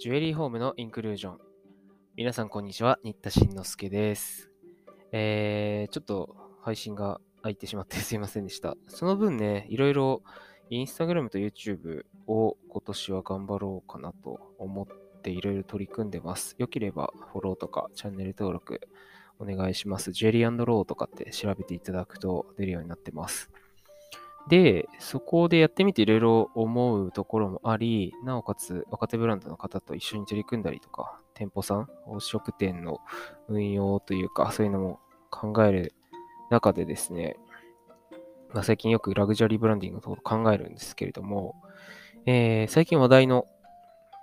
ジュエリーホームのインクルージョン。皆さん、こんにちは。新田慎之介です。えー、ちょっと配信が空いてしまってすいませんでした。その分ね、いろいろインスタグラムと YouTube を今年は頑張ろうかなと思っていろいろ取り組んでます。よければフォローとかチャンネル登録お願いします。ジュエリーローとかって調べていただくと出るようになってます。で、そこでやってみていろいろ思うところもあり、なおかつ若手ブランドの方と一緒に取り組んだりとか、店舗さん、飲食店の運用というか、そういうのも考える中でですね、まあ、最近よくラグジュアリーブランディングのところ考えるんですけれども、えー最近話題の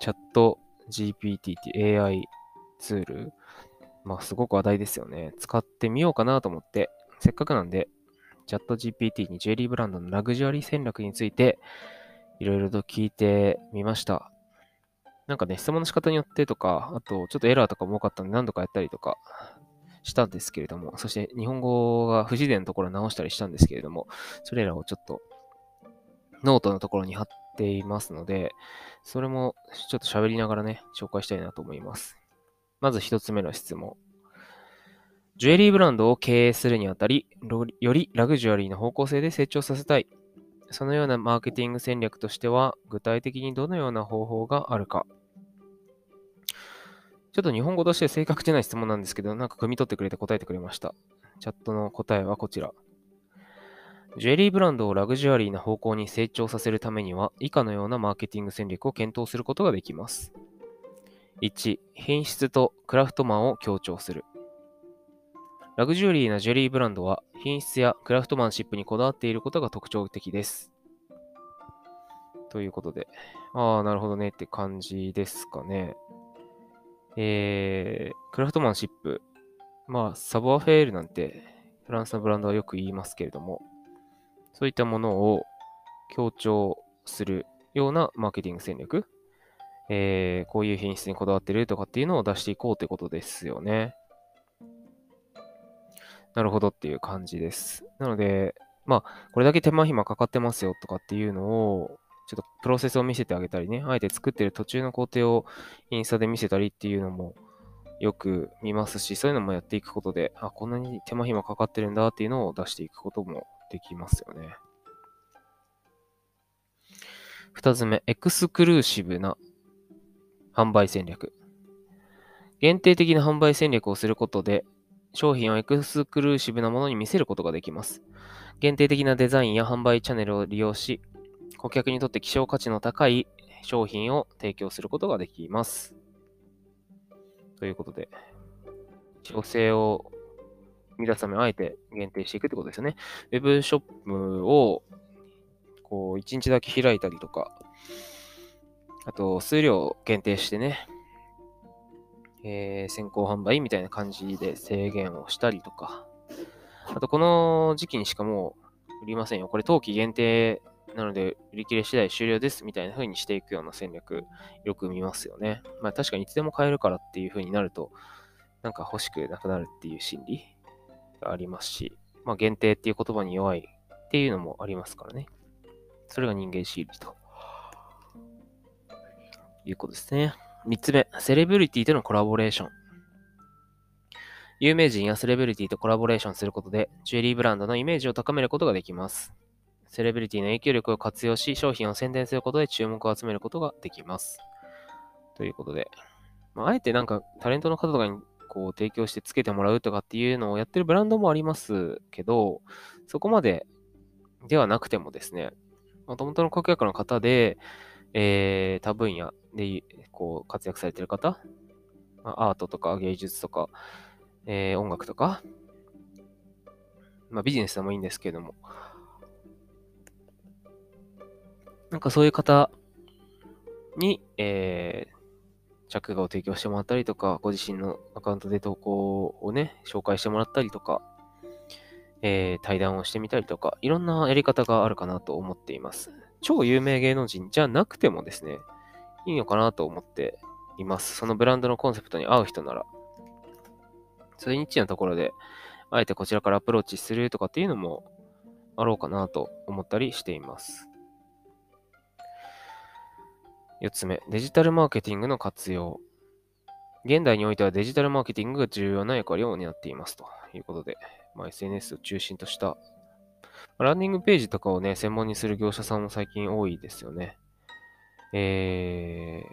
チャット GPT っていう AI ツール、まあすごく話題ですよね。使ってみようかなと思って、せっかくなんで、チャット GPT にジュエリーブランドのラグジュアリー戦略についていろいろと聞いてみました。なんかね、質問の仕方によってとか、あとちょっとエラーとかも多かったんで何度かやったりとかしたんですけれども、そして日本語が不自然なところ直したりしたんですけれども、それらをちょっとノートのところに貼っていますので、それもちょっと喋りながらね、紹介したいなと思います。まず一つ目の質問。ジュエリーブランドを経営するにあたり、よりラグジュアリーな方向性で成長させたい。そのようなマーケティング戦略としては、具体的にどのような方法があるか。ちょっと日本語として正確じゃない質問なんですけど、なんか汲み取ってくれて答えてくれました。チャットの答えはこちら。ジュエリーブランドをラグジュアリーな方向に成長させるためには、以下のようなマーケティング戦略を検討することができます。1、品質とクラフトマンを強調する。ラグジュアリーなジュエリーブランドは品質やクラフトマンシップにこだわっていることが特徴的です。ということで、ああ、なるほどねって感じですかね。えー、クラフトマンシップ。まあ、サボアフェールなんてフランスのブランドはよく言いますけれども、そういったものを強調するようなマーケティング戦略。えー、こういう品質にこだわってるとかっていうのを出していこうということですよね。なるほどっていう感じです。なので、まあ、これだけ手間暇かかってますよとかっていうのを、ちょっとプロセスを見せてあげたりね、あえて作ってる途中の工程をインスタで見せたりっていうのもよく見ますし、そういうのもやっていくことで、あ、こんなに手間暇かかってるんだっていうのを出していくこともできますよね。二つ目、エクスクルーシブな販売戦略。限定的な販売戦略をすることで、商品をエクスクルーシブなものに見せることができます。限定的なデザインや販売チャンネルを利用し、顧客にとって希少価値の高い商品を提供することができます。ということで、希少性を生み出すためにあえて限定していくってことですよね。ウェブショップをこう、一日だけ開いたりとか、あと、数量限定してね、えー先行販売みたいな感じで制限をしたりとか、あとこの時期にしかもう売りませんよ。これ冬季限定なので売り切れ次第終了ですみたいな風にしていくような戦略よく見ますよね。まあ確かにいつでも買えるからっていう風になると、なんか欲しくなくなるっていう心理がありますし、まあ限定っていう言葉に弱いっていうのもありますからね。それが人間心理ということですね。3つ目、セレブリティとのコラボレーション。有名人やセレブリティとコラボレーションすることで、ジュエリーブランドのイメージを高めることができます。セレブリティの影響力を活用し、商品を宣伝することで注目を集めることができます。ということで、まあ、あえてなんかタレントの方とかにこう提供してつけてもらうとかっていうのをやってるブランドもありますけど、そこまでではなくてもですね、もともとの顧客の方で、えー、他分野でこう活躍されてる方、まあアートとか芸術とか、えー音楽とか、まあ、ビジネスでもいいんですけれども、なんかそういう方に、えー着画を提供してもらったりとか、ご自身のアカウントで投稿をね、紹介してもらったりとか、えー対談をしてみたりとか、いろんなやり方があるかなと思っています。超有名芸能人じゃなくてもですね、いいのかなと思っています。そのブランドのコンセプトに合う人なら。そういうニッチなところで、あえてこちらからアプローチするとかっていうのもあろうかなと思ったりしています。4つ目、デジタルマーケティングの活用。現代においてはデジタルマーケティングが重要な役割を担っていますということで、まあ、SNS を中心としたランディングページとかをね、専門にする業者さんも最近多いですよね。えー、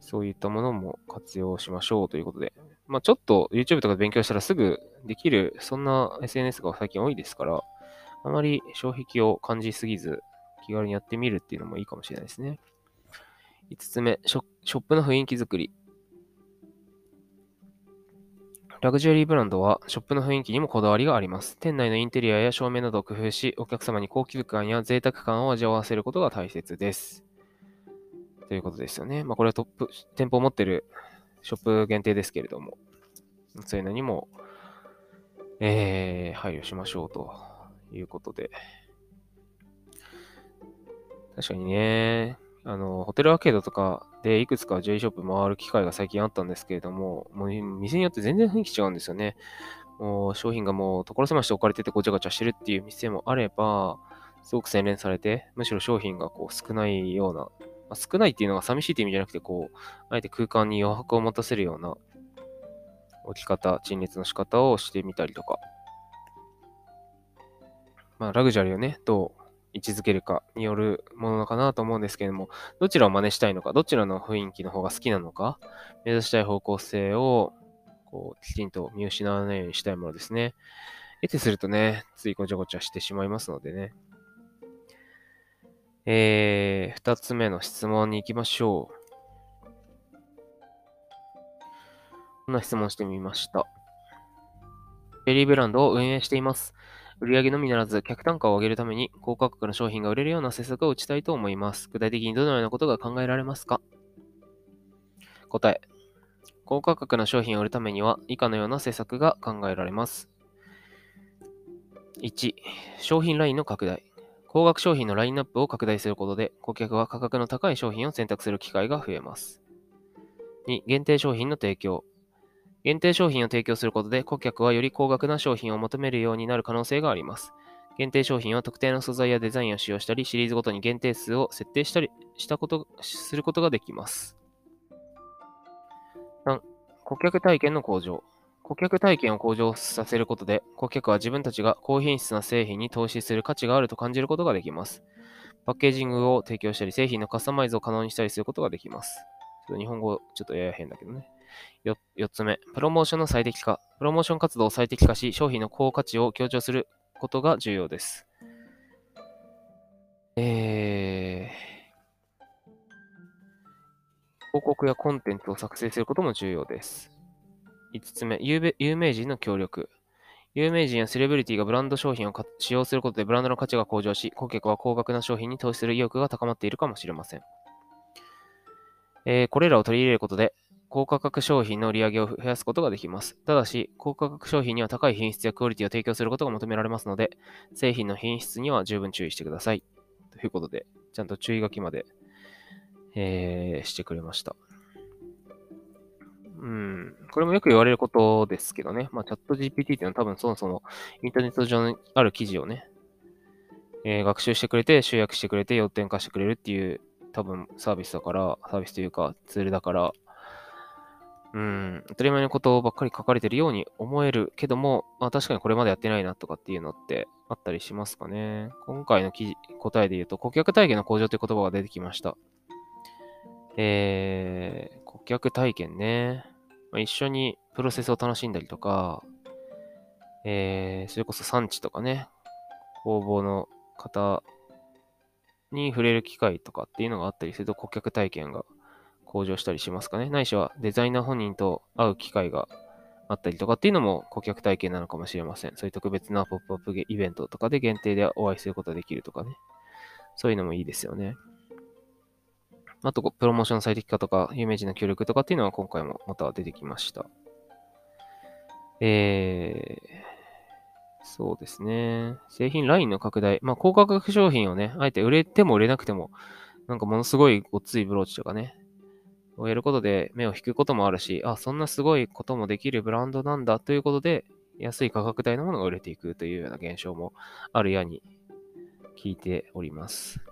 そういったものも活用しましょうということで、まあ、ちょっと YouTube とかで勉強したらすぐできる、そんな SNS が最近多いですから、あまり障壁を感じすぎず、気軽にやってみるっていうのもいいかもしれないですね。5つ目、ショップの雰囲気作り。ラグジュアリーブランドはショップの雰囲気にもこだわりがあります。店内のインテリアや照明などを工夫し、お客様に高級感や贅沢感を味わわせることが大切です。ということですよね。まあ、これはトップ、店舗を持ってるショップ限定ですけれども、そういうのにも、えー、配慮しましょうということで。確かにね、あの、ホテルアーケードとかでいくつか J ショップ回る機会が最近あったんですけれども、もう店によって全然雰囲気違うんですよね。もう商品がもう所狭しと置かれててごちゃごちゃしてるっていう店もあれば、すごく洗練されて、むしろ商品がこう少ないような、まあ、少ないっていうのが寂しいって意味じゃなくて、こう、あえて空間に余白を持たせるような置き方、陳列の仕方をしてみたりとか。まあ、ラグジュアリーをね、どう位置づけるかによるものかなと思うんですけれども、どちらを真似したいのか、どちらの雰囲気の方が好きなのか、目指したい方向性をこうきちんと見失わないようにしたいものですね。得てするとね、ついごちゃごちゃしてしまいますのでね。えー、二つ目の質問に行きましょう。こんな質問してみました。ベリーブランドを運営しています。売上のみならず、客単価を上げるために高価格の商品が売れるような施策を打ちたいと思います。具体的にどのようなことが考えられますか？答え。高価格の商品を売るためには以下のような施策が考えられます。1、商品ラインの拡大。高額商品のラインナップを拡大することで、顧客は価格の高い商品を選択する機会が増えます。2、限定商品の提供。限定商品を提供することで顧客はより高額な商品を求めるようになる可能性があります。限定商品は特定の素材やデザインを使用したり、シリーズごとに限定数を設定したりしたこと、することができます。3、顧客体験の向上。顧客体験を向上させることで、顧客は自分たちが高品質な製品に投資する価値があると感じることができます。パッケージングを提供したり、製品のカスタマイズを可能にしたりすることができます。ちょっと日本語、ちょっとやや変だけどね。4, 4つ目、プロモーションの最適化。プロモーション活動を最適化し、商品の高価値を強調することが重要です。えー、広告やコンテンツを作成することも重要です。5つ目、有名人の協力。有名人やセレブリティがブランド商品を使用することでブランドの価値が向上し、顧客は高額な商品に投資する意欲が高まっているかもしれません。えー、これらを取り入れることで、高価格商品の売り上げを増やすことができます。ただし、高価格商品には高い品質やクオリティを提供することが求められますので、製品の品質には十分注意してください。ということで、ちゃんと注意書きまで、えー、してくれました。うん。これもよく言われることですけどね。まあ、チャット GPT っていうのは多分そもそもインターネット上にある記事をね、えー、学習してくれて、集約してくれて、要点化してくれるっていう多分サービスだから、サービスというかツールだから、うん、当たり前のことばっかり書かれてるように思えるけども、まあ、確かにこれまでやってないなとかっていうのってあったりしますかね。今回の記事答えで言うと、顧客体験の向上という言葉が出てきました。えー、顧客体験ね。まあ、一緒にプロセスを楽しんだりとか、えー、それこそ産地とかね、工房の方に触れる機会とかっていうのがあったりすると顧客体験が向上したりしますかね。ないしはデザイナー本人と会う機会があったりとかっていうのも顧客体験なのかもしれません。そういう特別なポップアップイベントとかで限定でお会いすることができるとかね。そういうのもいいですよね。あと、プロモーション最適化とか、有名人の協力とかっていうのは今回もまた出てきました。えー、そうですね。製品ラインの拡大。まあ、高価格商品をね、あえて売れても売れなくても、なんかものすごいごっついブローチとかね、をやることで目を引くこともあるし、あ、そんなすごいこともできるブランドなんだということで、安い価格帯のものが売れていくというような現象もあるやに聞いております。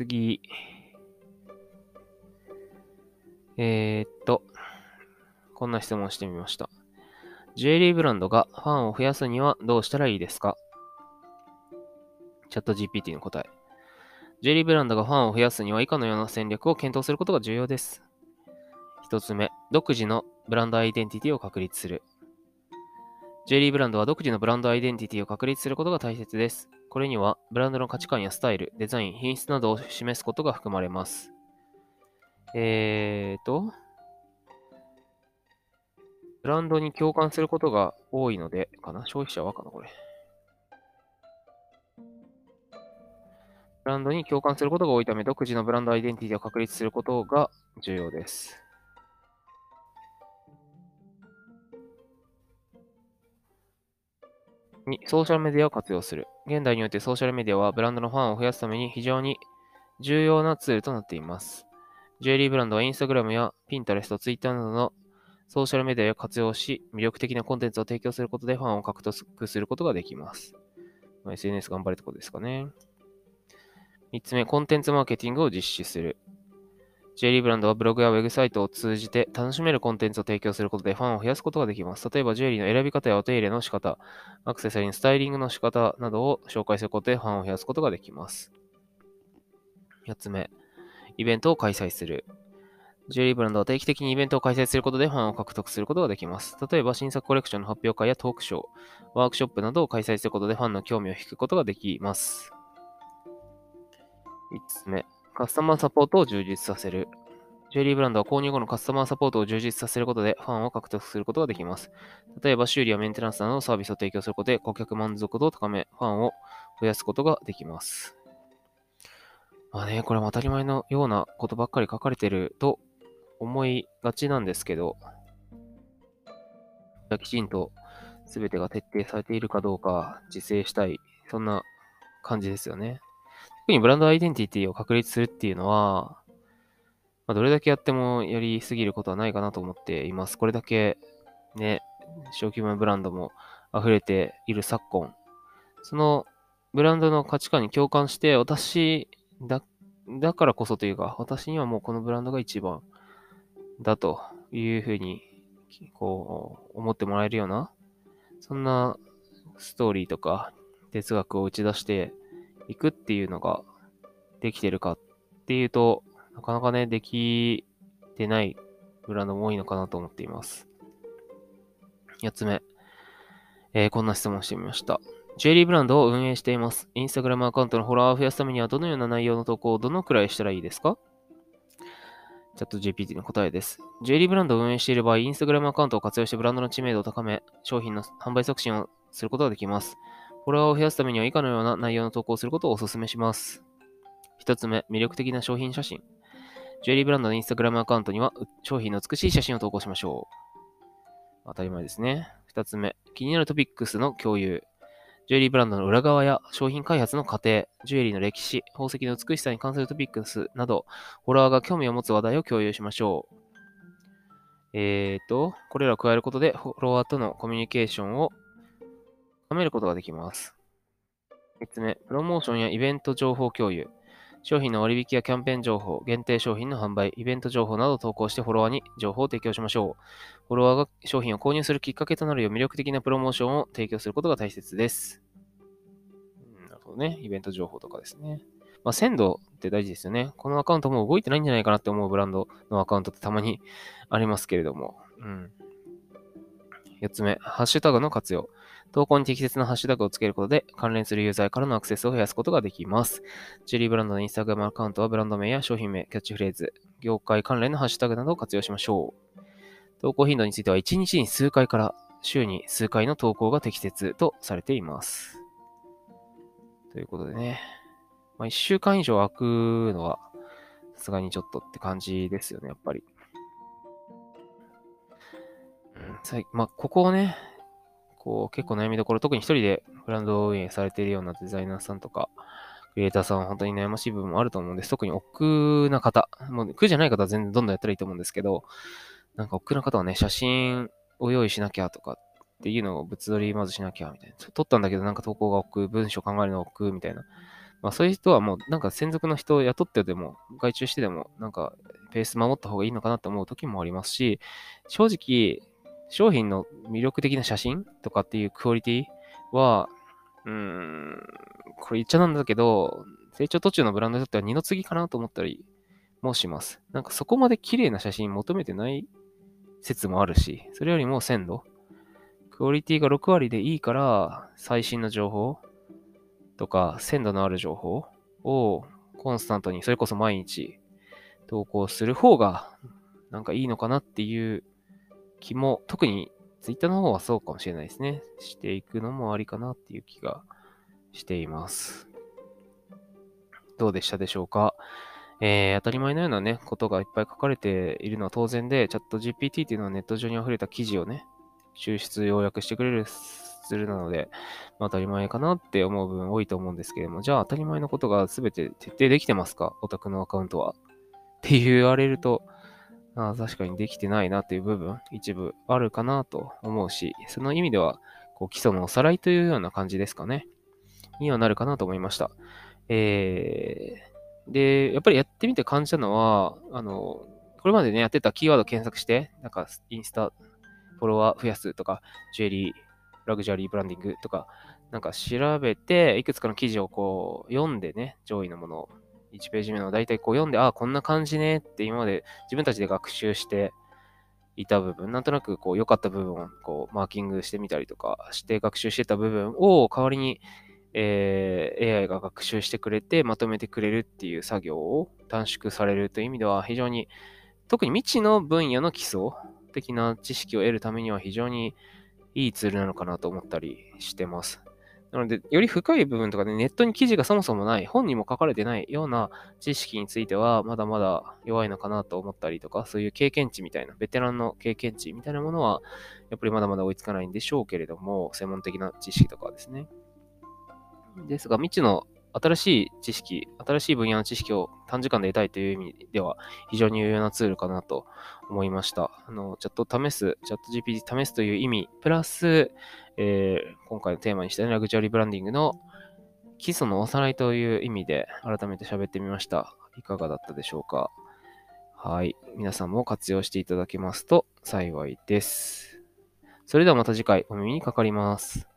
次。えー、っと、こんな質問してみました。ジュエリーブランドがファンを増やすにはどうしたらいいですか？チャット GPT の答え。ジュエリーブランドがファンを増やすには以下のような戦略を検討することが重要です。一つ目、独自のブランドアイデンティティを確立する。ジュエリーブランドは独自のブランドアイデンティティを確立することが大切です。これには、ブランドの価値観やスタイル、デザイン、品質などを示すことが含まれます。えーと、ブランドに共感することが多いので、かな？消費者はかなこれ。ブランドに共感することが多いため、独自のブランドアイデンティティを確立することが重要です。2、ソーシャルメディアを活用する。現代においてソーシャルメディアはブランドのファンを増やすために非常に重要なツールとなっています。ジュエリーブランドはインスタグラムやピンタレスト、ツイッターなどのソーシャルメディアを活用し、魅力的なコンテンツを提供することでファンを獲得することができます。まあ、SNS 頑張れってことですかね。3つ目、コンテンツマーケティングを実施する。ジュエリーブランドはブログやウェブサイトを通じて楽しめるコンテンツを提供することでファンを増やすことができます。例えば、ジュエリーの選び方やお手入れの仕方、アクセサリーのスタイリングの仕方などを紹介することでファンを増やすことができます。4つ目、イベントを開催する。ジュエリーブランドは定期的にイベントを開催することでファンを獲得することができます。例えば、新作コレクションの発表会やトークショー、ワークショップなどを開催することでファンの興味を引くことができます。5つ目、カスタマーサポートを充実させる。ジュエリーブランドは購入後のカスタマーサポートを充実させることでファンを獲得することができます。例えば、修理やメンテナンスなどのサービスを提供することで顧客満足度を高め、ファンを増やすことができます。まあね、これも当たり前のようなことばっかり書かれてると思いがちなんですけど、きちんと全てが徹底されているかどうか自制したい、そんな感じですよね。特にブランドアイデンティティを確立するっていうのは、まあ、どれだけやってもやりすぎることはないかなと思っています。これだけね、小規模なブランドも溢れている昨今、そのブランドの価値観に共感して、私だ、だからこそというか、私にはもうこのブランドが一番だというふうに、こう、思ってもらえるような、そんなストーリーとか哲学を打ち出していくっていうのができてるかっていうと、なかなかね、できてないブランドも多いのかなと思っています。4つ目、えー、こんな質問してみました。ジュエリーブランドを運営しています。インスタグラムアカウントのフォロワーを増やすためにはどのような内容の投稿をどのくらいしたらいいですか？チャット GPT の答えです。ジュエリーブランドを運営している場合、インスタグラムアカウントを活用してブランドの知名度を高め、商品の販売促進をすることができます。フォロワーを増やすためには以下のような内容の投稿をすることをお勧めします。一つ目、魅力的な商品写真。ジュエリーブランドのインスタグラムアカウントには商品の美しい写真を投稿しましょう。当たり前ですね。二つ目、気になるトピックスの共有。ジュエリーブランドの裏側や商品開発の過程、ジュエリーの歴史、宝石の美しさに関するトピックスなど、フォロワーが興味を持つ話題を共有しましょう。えーと、これらを加えることで、フォロワーとのコミュニケーションを深めることができます。3つ目、プロモーションやイベント情報共有。商品の割引やキャンペーン情報、限定商品の販売、イベント情報などを投稿してフォロワーに情報を提供しましょう。フォロワーが商品を購入するきっかけとなるよう魅力的なプロモーションを提供することが大切です。なるほどね。イベント情報とかですね。まあ、鮮度って大事ですよね。このアカウントもう動いてないんじゃないかなって思うブランドのアカウントってたまにありますけれども。うん。4つ目、ハッシュタグの活用。投稿に適切なハッシュタグをつけることで、関連するユーザーからのアクセスを増やすことができます。ジュリーブランドのインスタグラムアカウントはブランド名や商品名、キャッチフレーズ、業界関連のハッシュタグなどを活用しましょう。投稿頻度については1日に数回から週に数回の投稿が適切とされています。ということでね。まあ、1週間以上空くのは、さすがにちょっとって感じですよね、やっぱり。うん、まあ、ここをね、こう、結構悩みどころ、特に一人でブランド運営されているようなデザイナーさんとか、クリエイターさんは本当に悩ましい部分もあると思うんです。特に億劫な方。もう苦じゃない方は全然どんどんやったらいいと思うんですけど、なんか億劫な方はね、写真を用意しなきゃとかっていうのを物撮りまずしなきゃみたいな。撮ったんだけどなんか投稿が億劫、文章考えるの億劫みたいな。まあそういう人はもうなんか専属の人を雇ってでも、外注してでも、なんかペース守った方がいいのかなと思う時もありますし、正直、商品の魅力的な写真とかっていうクオリティは、うーん、これ言っちゃなんだけど、成長途中のブランドにとっては二の次かなと思ったりもします。なんかそこまで綺麗な写真求めてない説もあるし、それよりも鮮度。クオリティが6割でいいから、最新の情報とか、鮮度のある情報をコンスタントに、それこそ毎日投稿する方が、なんかいいのかなっていう気も、特に Twitter の方はそうかもしれないですね。していくのもありかなっていう気がしています。どうでしたでしょうか？えー、当たり前のようなね、ことがいっぱい書かれているのは当然で、チャット GPT っていうのはネット上に溢れた記事をね、抽出、要約してくれるツールなので、まあ、当たり前かなって思う分多いと思うんですけれども、じゃあ当たり前のことが全て徹底できてますか？オタクのアカウントは。って言われると、あ確かにできてないなっていう部分、一部あるかなと思うし、その意味では、こう基礎のおさらいというような感じですかね。にはなるかなと思いました。えー、で、やっぱりやってみて感じたのは、あの、これまでね、やってたキーワード検索して、なんかインスタ、フォロワー増やすとか、ジュエリー、ラグジュアリーブランディングとか、なんか調べて、いくつかの記事をこう読んでね、上位のものを1ページ目の大体こう読んで、ああ、こんな感じねって今まで自分たちで学習していた部分、なんとなくこう良かった部分をこうマーキングしてみたりとかして学習してた部分を代わりに、えー、AI が学習してくれてまとめてくれるっていう作業を短縮されるという意味では非常に特に未知の分野の基礎的な知識を得るためには非常にいいツールなのかなと思ったりしてます。なので、より深い部分とかで、ね、ネットに記事がそもそもない、本にも書かれてないような知識については、まだまだ弱いのかなと思ったりとか、そういう経験値みたいな、ベテランの経験値みたいなものは、やっぱりまだまだ追いつかないんでしょうけれども、専門的な知識とかですね。ですが、未知の新しい知識、新しい分野の知識を短時間で得たいという意味では、非常に有用なツールかなと思いました。あの、チャット試す、チャット GPT 試すという意味、プラス、えー、今回のテーマにした、ね、ラグジュアリーブランディングの基礎のおさらいという意味で改めて喋ってみました。いかがだったでしょうか？はい。皆さんも活用していただけますと幸いです。それではまた次回お耳にかかります。